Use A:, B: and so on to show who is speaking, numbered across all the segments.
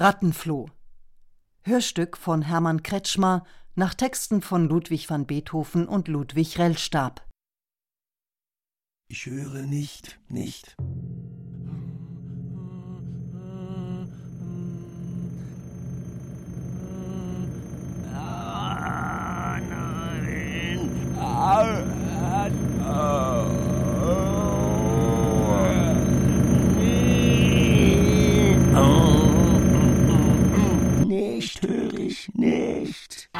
A: Rattenfloh. Hörstück von Hermann Kretschmer nach Texten von Ludwig van Beethoven und Ludwig Rellstab.
B: Ich höre nicht, nicht. Nicht höre ich nicht.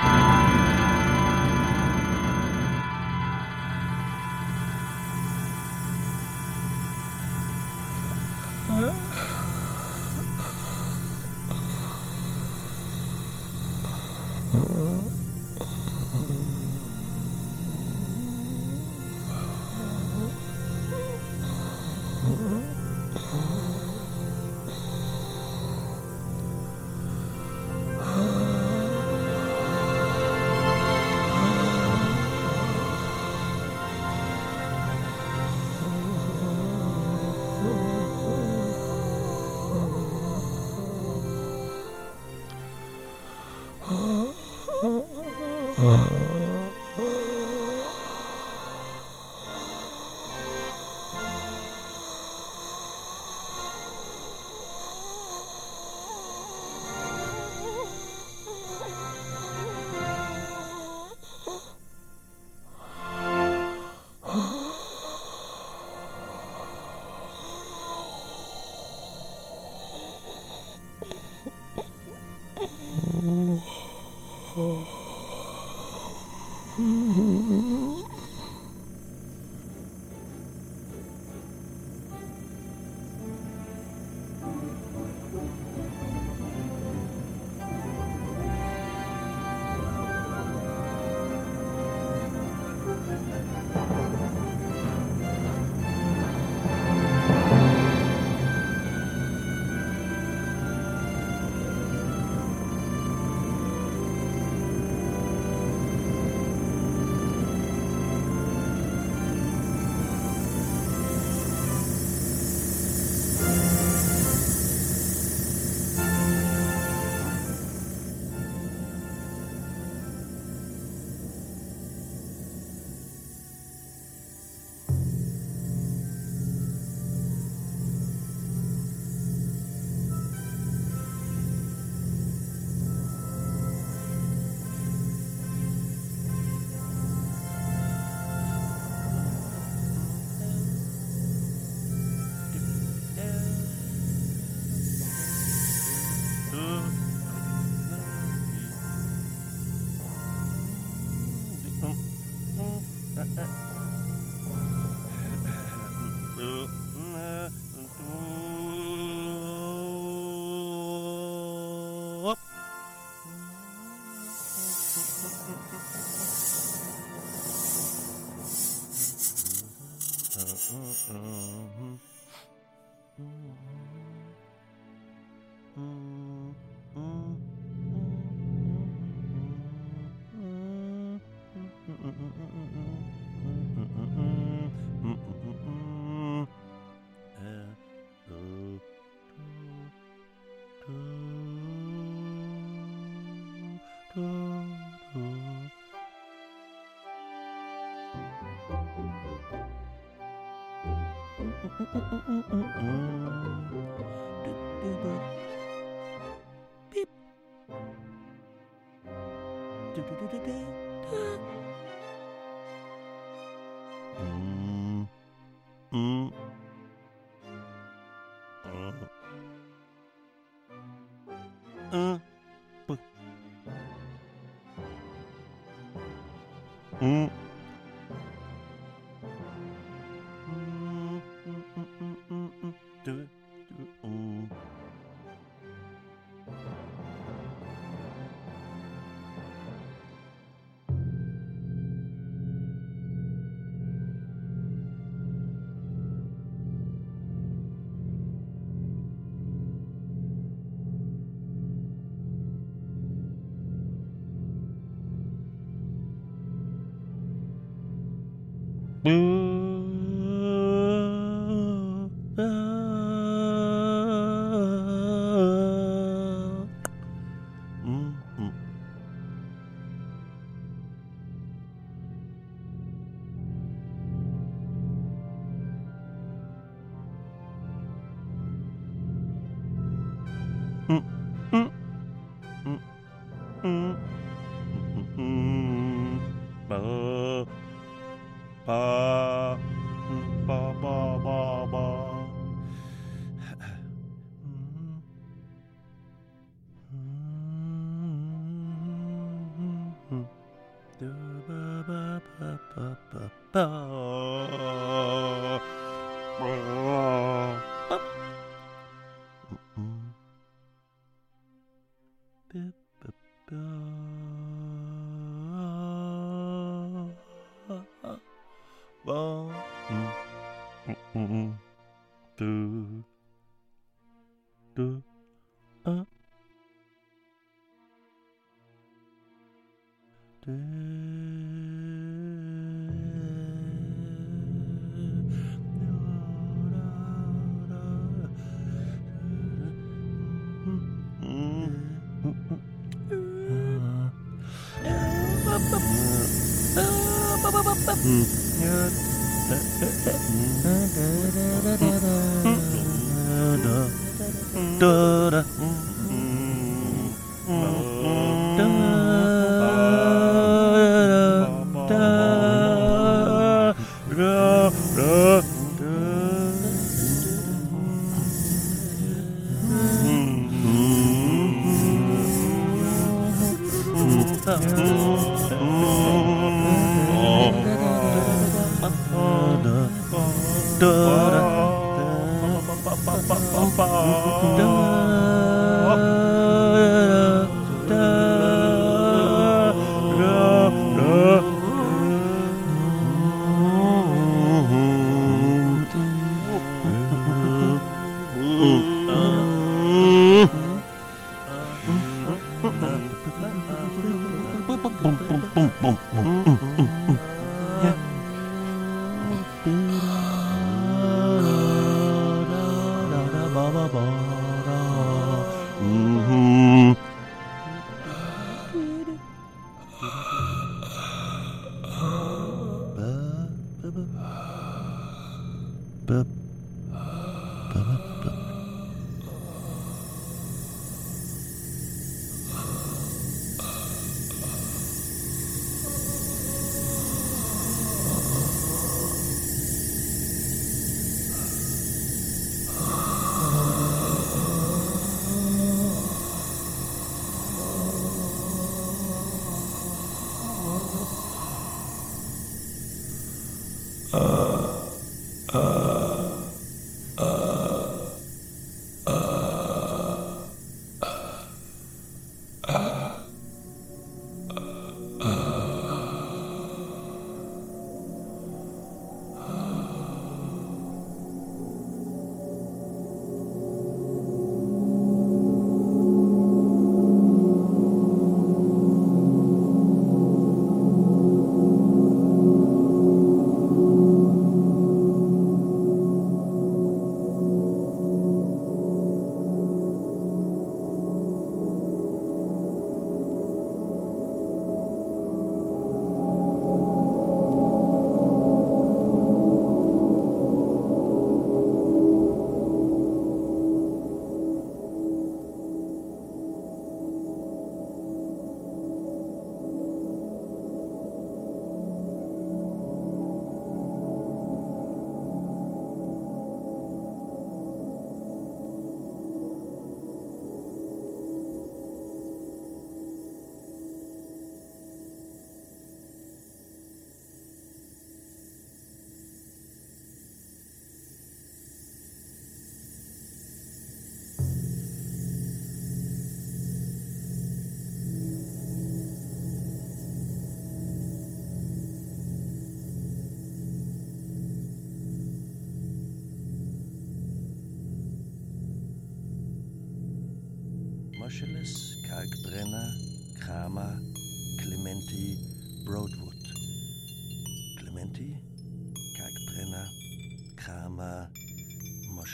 B: Beep.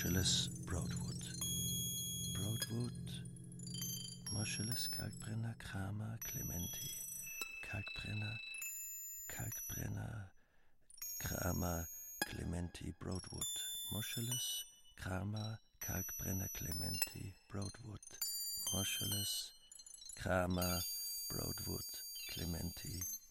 B: Moscheles, Broadwood. Broadwood, Moscheles, Kalkbrenner, Kramer, Clementi, Kalkbrenner, Kalkbrenner, Kramer, Clementi, Broadwood. Moscheles, Kramer, Kalkbrenner, Clementi, Broadwood. Thomas, Kramer, Broadwood, Clementi.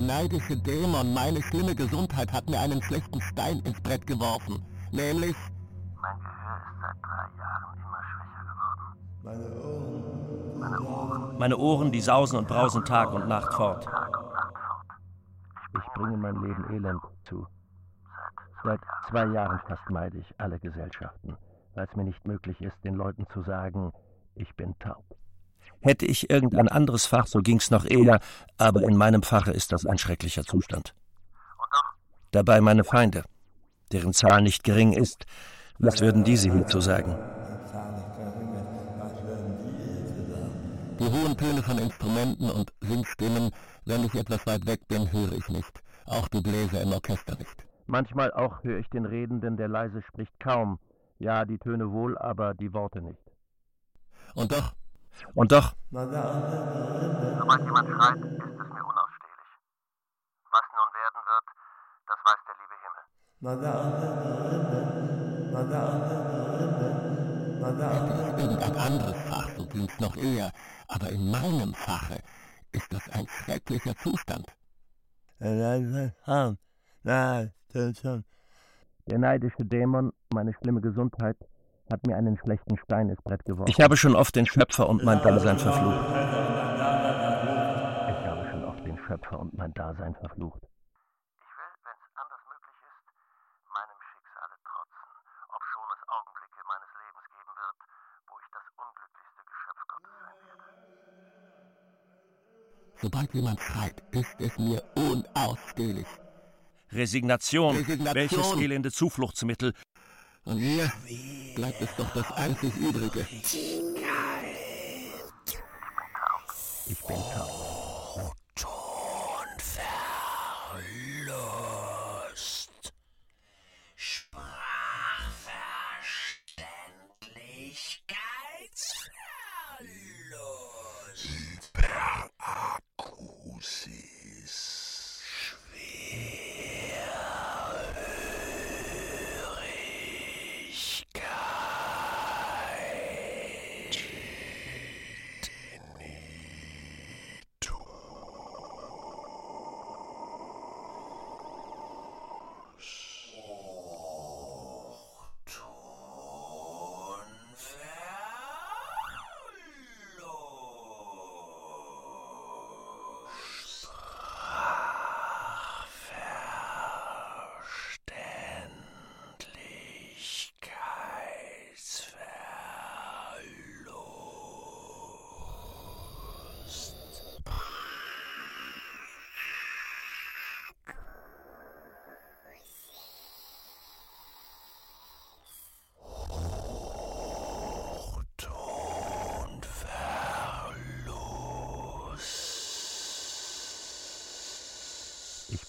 C: Der neidische Dämon, meine schlimme Gesundheit, hat mir einen schlechten Stein ins Brett geworfen. Nämlich...
D: Mein Gehör ist seit drei Jahren immer schwächer geworden. Meine Ohren.
B: Meine Ohren, die sausen und brausen Tag und Nacht fort.
D: Tag und Nacht fort.
B: Ich bringe mein Leben elend zu. Seit zwei Jahren fast meide ich alle Gesellschaften, weil es mir nicht möglich ist, den Leuten zu sagen, ich bin taub. Hätte ich irgendein anderes Fach, so ging's noch eher, aber in meinem Fache ist das ein schrecklicher Zustand. Dabei meine Feinde, deren Zahl nicht gering ist, was würden diese hierzu sagen?
C: Die hohen Töne von Instrumenten und Singstimmen, wenn ich etwas weit weg bin, höre ich nicht. Auch die Bläser im Orchester nicht.
B: Manchmal auch höre ich den Redenden, der leise spricht, kaum. Ja, die Töne wohl, aber die Worte nicht.
C: Und doch,
B: Und doch,
D: Sobald jemand schreit, ist es mir unausstehlich. Was nun werden wird, das weiß der liebe Himmel.
C: hätte ich irgendein anderes Fach, so ging's noch eher. Aber in meinem Fache ist das ein schrecklicher Zustand.
B: der neidische Dämon, meine schlimme Gesundheit, hat mir einen schlechten Stein ins Brett geworfen. Ich habe schon oft den Schöpfer und mein Dasein verflucht. Ich habe schon oft den Schöpfer und mein Dasein verflucht.
D: Ich will, wenn's anders möglich ist, meinem Schicksale trotzen, obschon es Augenblicke meines Lebens geben wird, wo ich das unglücklichste Geschöpf Gottes sein werde.
C: Sobald jemand schreit, ist es mir unausstehlich.
B: Resignation,
C: Resignation.
B: welches elende Zufluchtsmittel.
C: Und mir bleibt es doch das einzig Übrige.
B: Ich bin taub.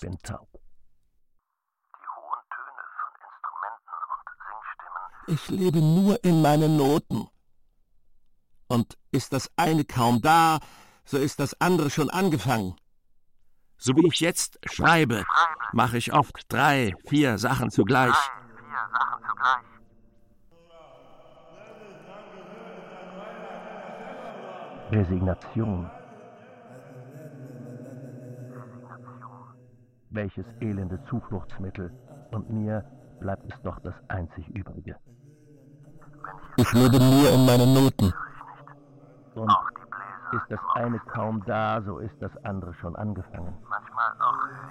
B: Bin taub.
D: Die hohen Töne von Instrumenten und Singstimmen
C: Ich lebe nur in meinen Noten. Und ist das eine kaum da, so ist das andere schon angefangen.
B: So wie ich jetzt schreibe, mache ich oft drei, vier Sachen zugleich.
D: vier Sachen zugleich.
B: Resignation. Welches elende Zufluchtsmittel. Und mir bleibt es doch das einzig Übrige.
C: Ich lebe nur in meinen Noten.
B: Und ist das eine kaum da, so ist das andere schon angefangen.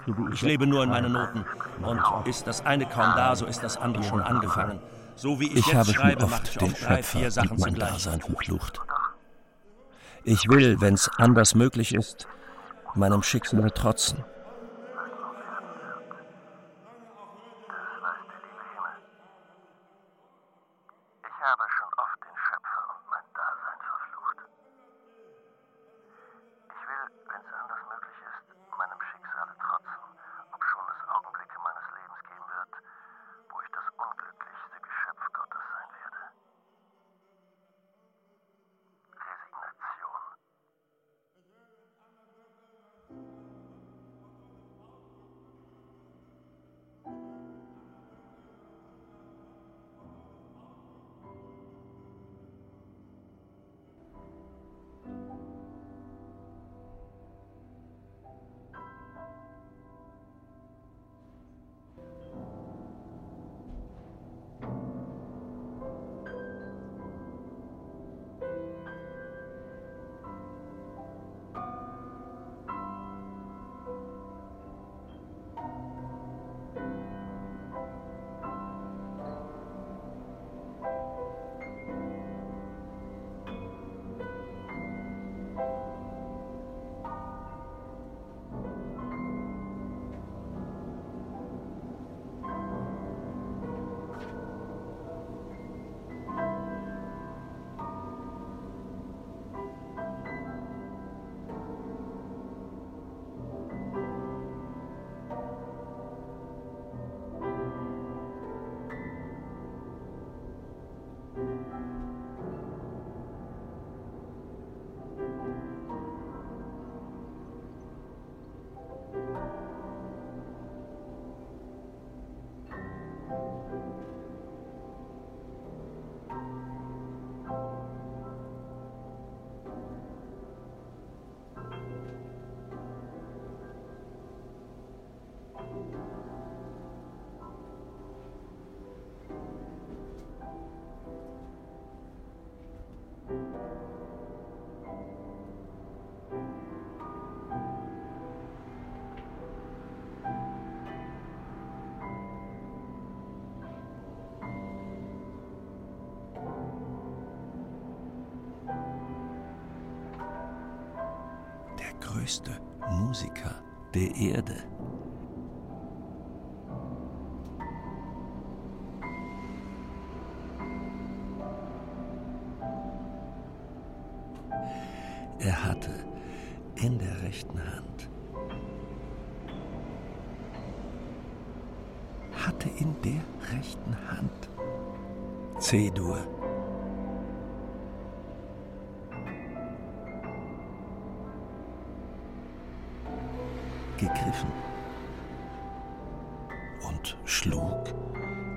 B: So wie
E: Ich lebe nur in meinen Noten. Und ist das eine kaum da, so ist das andere schon angefangen. So wie ich,
B: Ich
E: jetzt
B: habe schon
E: schreibe, mache
B: oft
E: ich
B: den
E: drei, vier
B: Schöpfer
E: Sachen
B: und mein
E: zugleich.
B: Dasein verflucht. Ich will, wenn's anders möglich ist, meinem Schicksal trotzen. Größte Musiker der Erde. Er hatte in der rechten Hand, hatte in der rechten Hand C-Dur. Gegriffen und schlug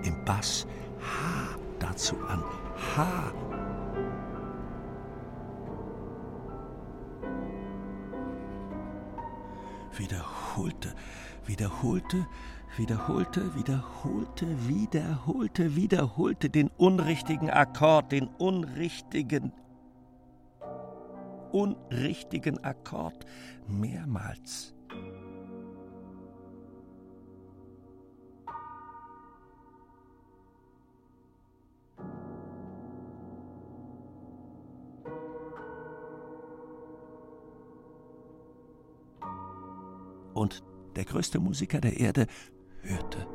B: im Bass H dazu an. H. Wiederholte, wiederholte, wiederholte, wiederholte, wiederholte, wiederholte den unrichtigen Akkord, den unrichtigen, unrichtigen Akkord mehrmals. Und der größte Musiker der Erde hörte.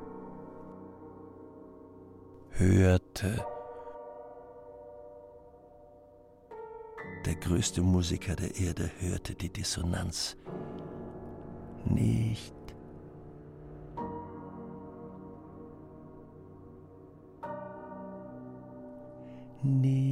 B: Hörte. Der größte Musiker der Erde hörte die Dissonanz nicht. Nicht.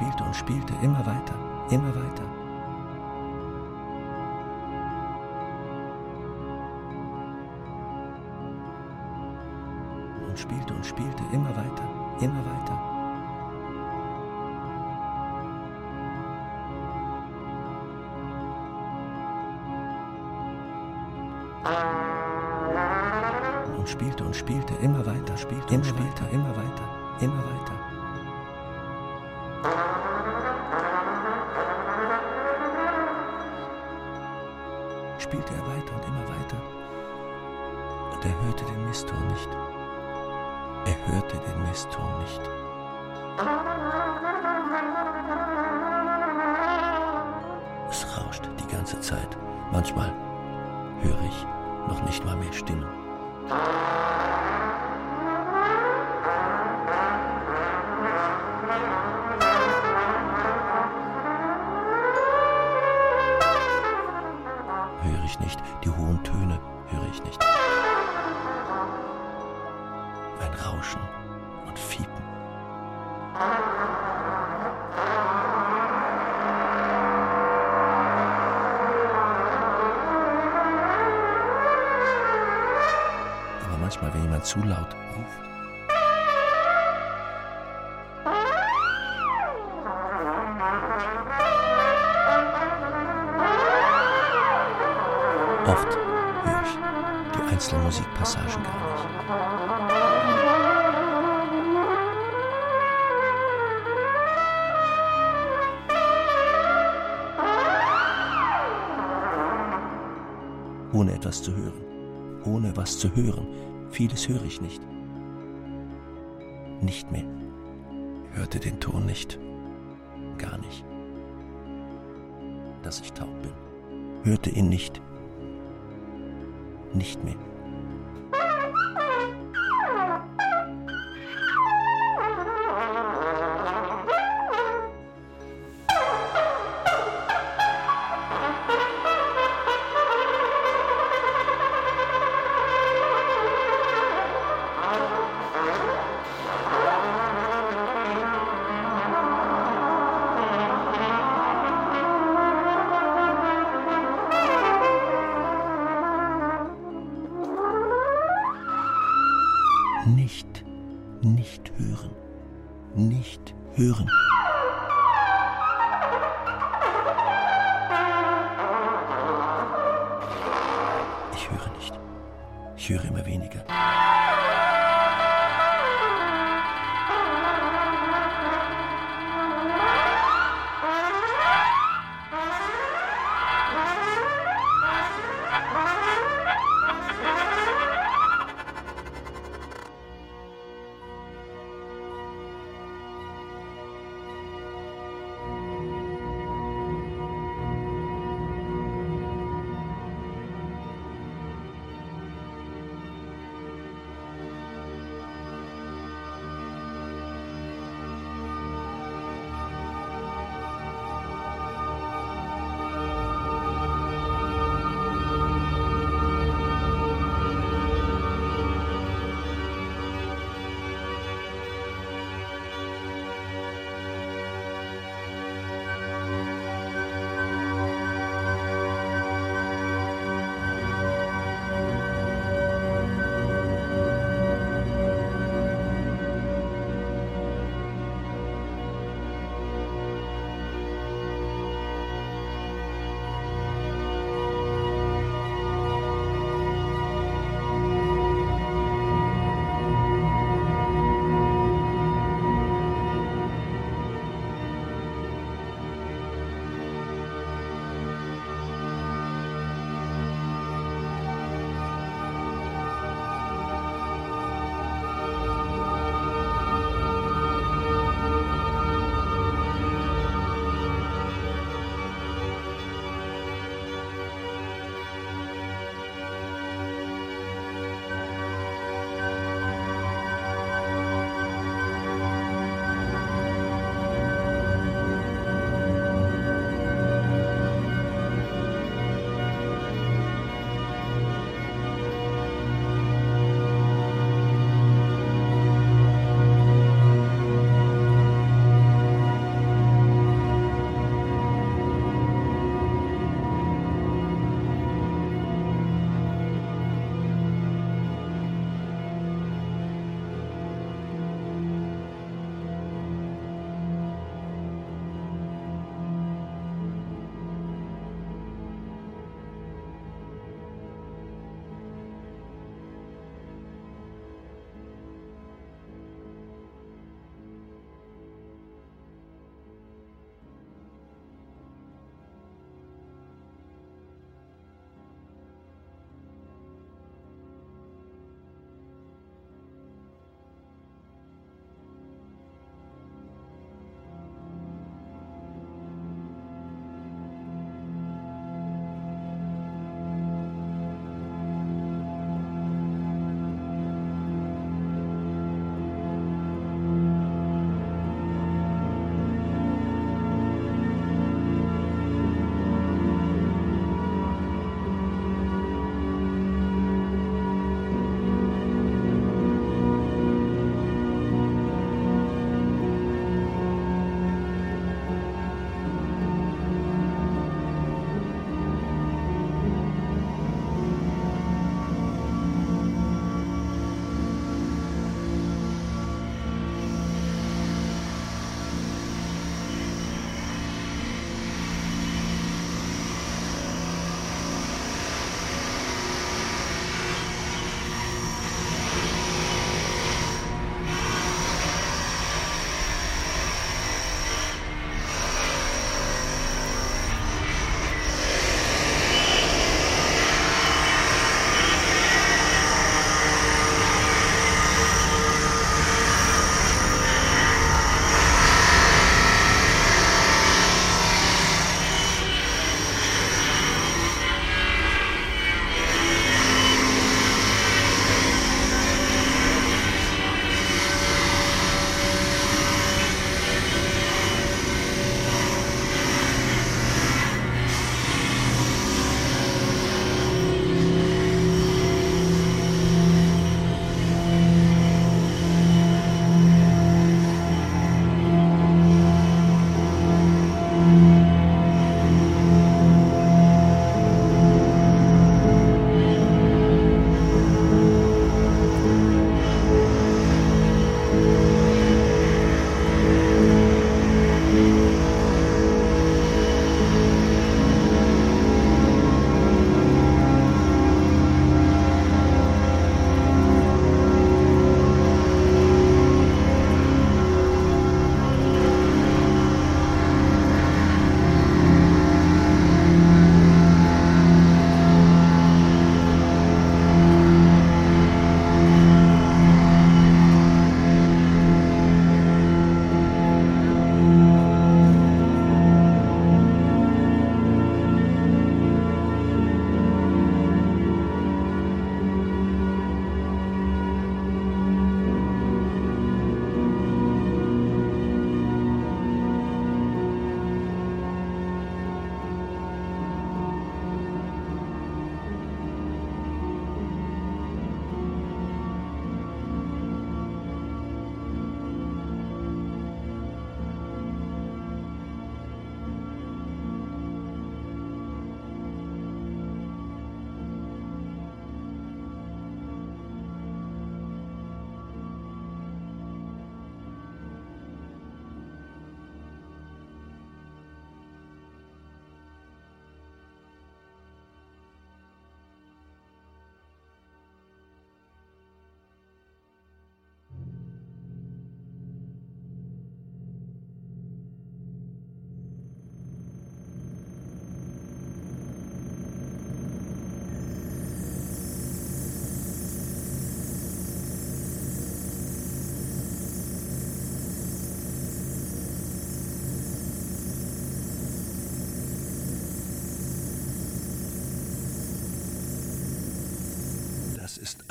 B: Spielte und spielte immer weiter, immer weiter. Und spielte und spielte immer weiter, immer weiter. Und spielte und spielte immer weiter, spielte und spielte immer weiter, immer weiter. Mistton nicht. Es rauscht die ganze Zeit. Manchmal höre ich noch nicht mal mehr Stimmen. höre ich nicht, die hohen Töne höre ich nicht. Ein Rauschen und Fiepen. Aber manchmal, wenn jemand zu laut ruft, Oft höre ich die einzelnen Musikpassagen gar nicht. Ohne etwas zu hören. Ohne was zu hören. Vieles höre ich nicht. Nicht mehr. Hörte den Ton nicht. Gar nicht. Dass ich taub bin. Hörte ihn nicht nicht mehr.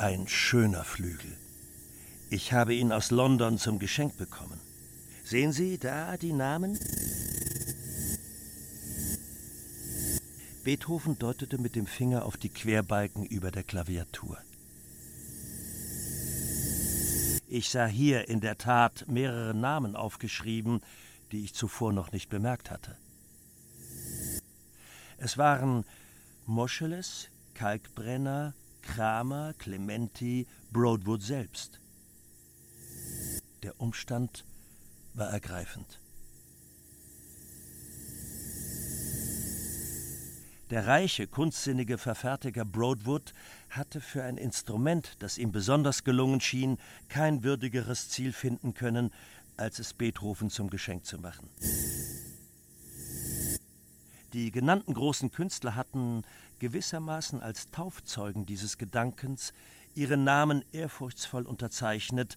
B: Ein schöner Flügel. Ich habe ihn aus London zum Geschenk bekommen. Sehen Sie da die Namen? Beethoven deutete mit dem Finger auf die Querbalken über der Klaviatur. Ich sah hier in der Tat mehrere Namen aufgeschrieben, die ich zuvor noch nicht bemerkt hatte. Es waren Moscheles, Kalkbrenner, Kramer, Clementi, Broadwood selbst. Der Umstand war ergreifend. Der reiche, kunstsinnige Verfertiger Broadwood hatte für ein Instrument, das ihm besonders gelungen schien, kein würdigeres Ziel finden können, als es Beethoven zum Geschenk zu machen. Die genannten großen Künstler hatten gewissermaßen als Taufzeugen dieses Gedankens ihre Namen ehrfurchtsvoll unterzeichnet,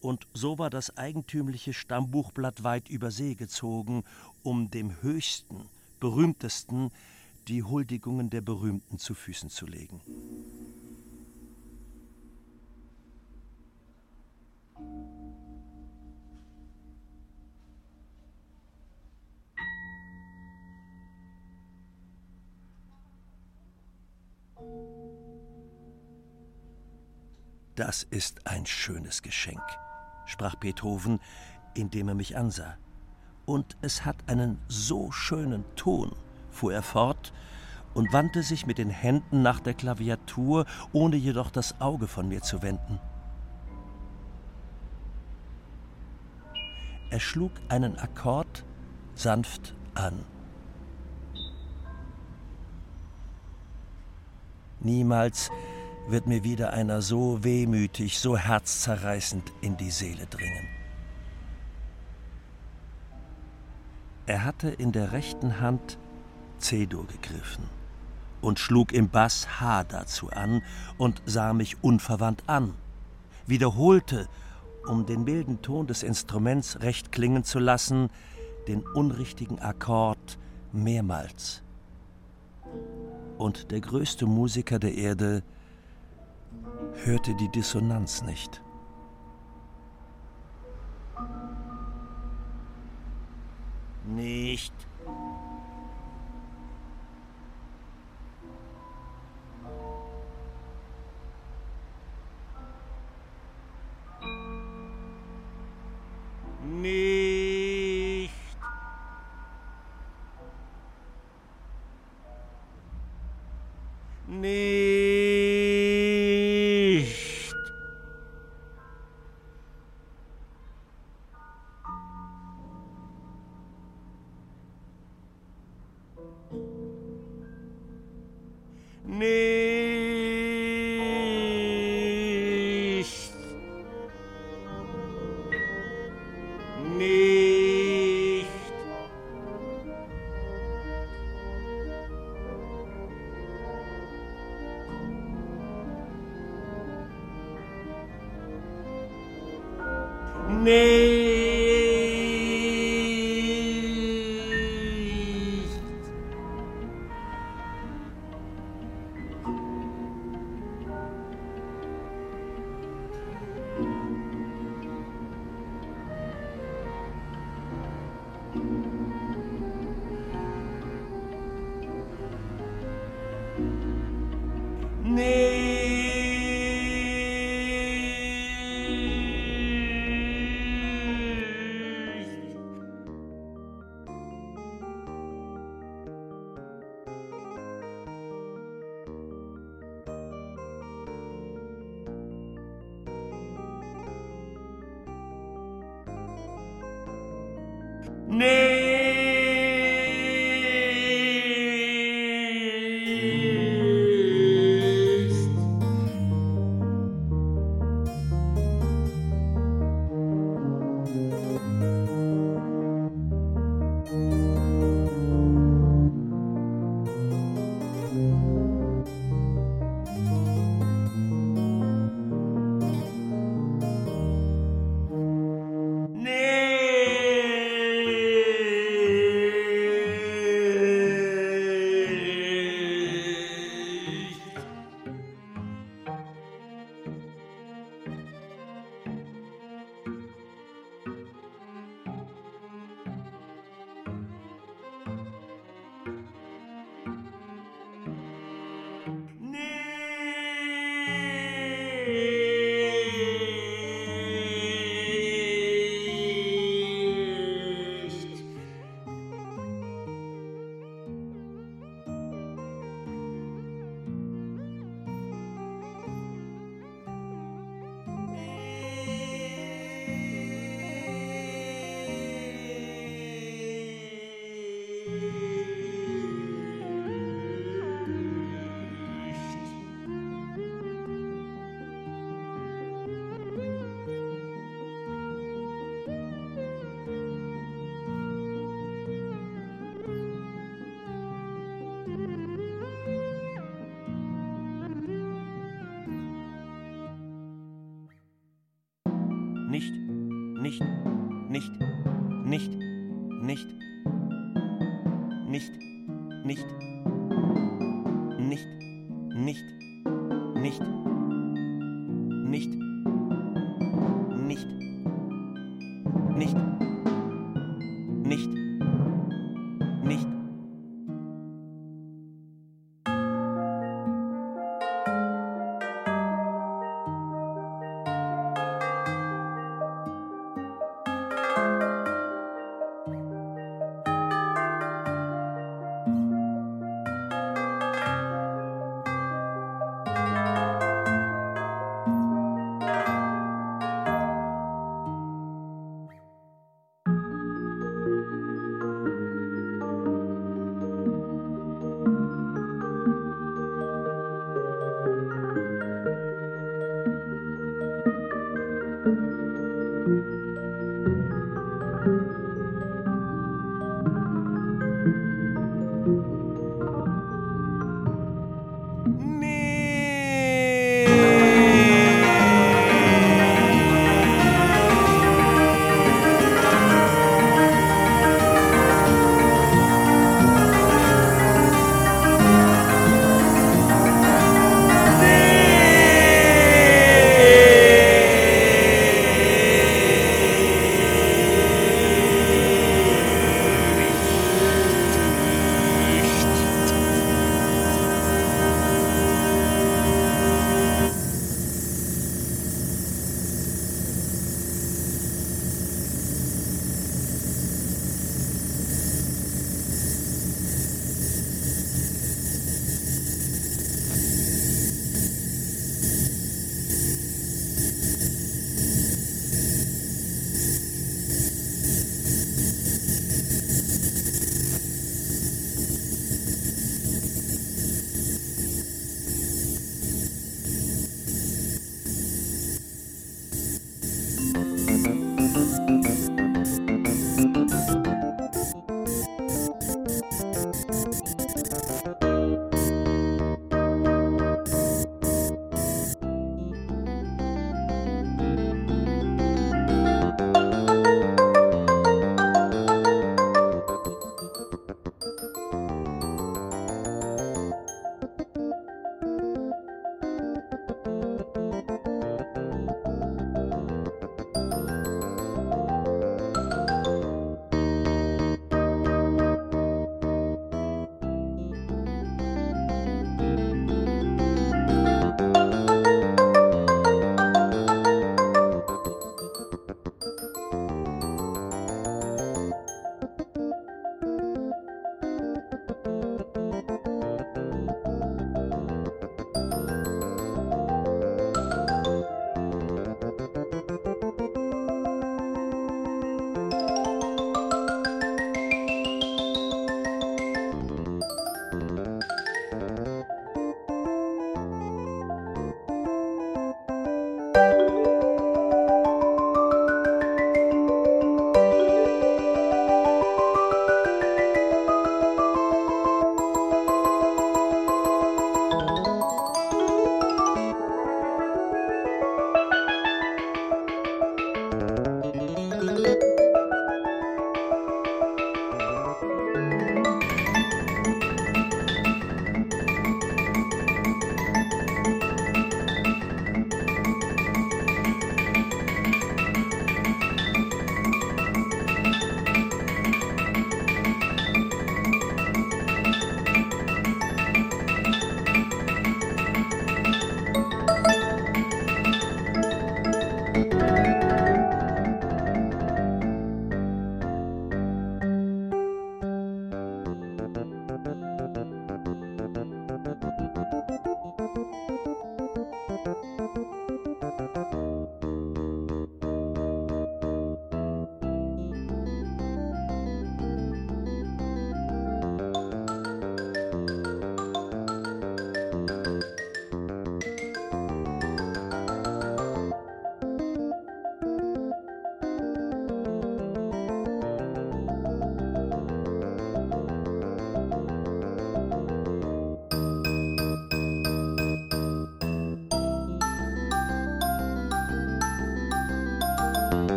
B: und so war das eigentümliche Stammbuchblatt weit über See gezogen, um dem höchsten, berühmtesten die Huldigungen der Berühmten zu Füßen zu legen. Das ist ein schönes Geschenk, sprach Beethoven, indem er mich ansah. Und es hat einen so schönen Ton, fuhr er fort und wandte sich mit den Händen nach der Klaviatur, ohne jedoch das Auge von mir zu wenden. Er schlug einen Akkord sanft an. Niemals wird mir wieder einer so wehmütig, so herzzerreißend in die Seele dringen. Er hatte in der rechten Hand C-Dur gegriffen und schlug im Bass H dazu an und sah mich unverwandt an, wiederholte, um den milden Ton des Instruments recht klingen zu lassen, den unrichtigen Akkord mehrmals. Und der größte Musiker der Erde hörte die Dissonanz nicht. Nicht. Nicht. Nicht, nicht,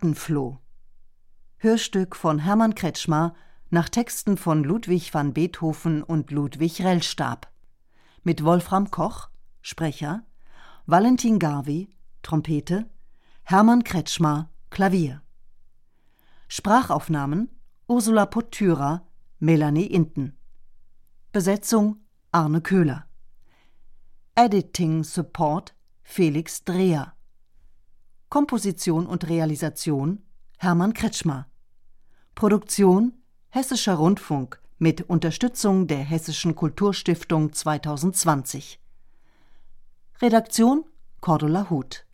A: Rattenfloh. Hörstück von Hermann Kretschmer nach Texten von Ludwig van Beethoven und Ludwig Rellstab. Mit Wolfram Koch, Sprecher, Valentin Garvey, Trompete, Hermann Kretschmer, Klavier. Sprachaufnahmen Ursula Pottyra, Melanie Inten. Besetzung Arne Köhler. Editing Support Felix Dreher. Komposition und Realisation Hermann Kretschmer. Produktion Hessischer Rundfunk mit Unterstützung der Hessischen Kulturstiftung 2020. Redaktion Cordula Huth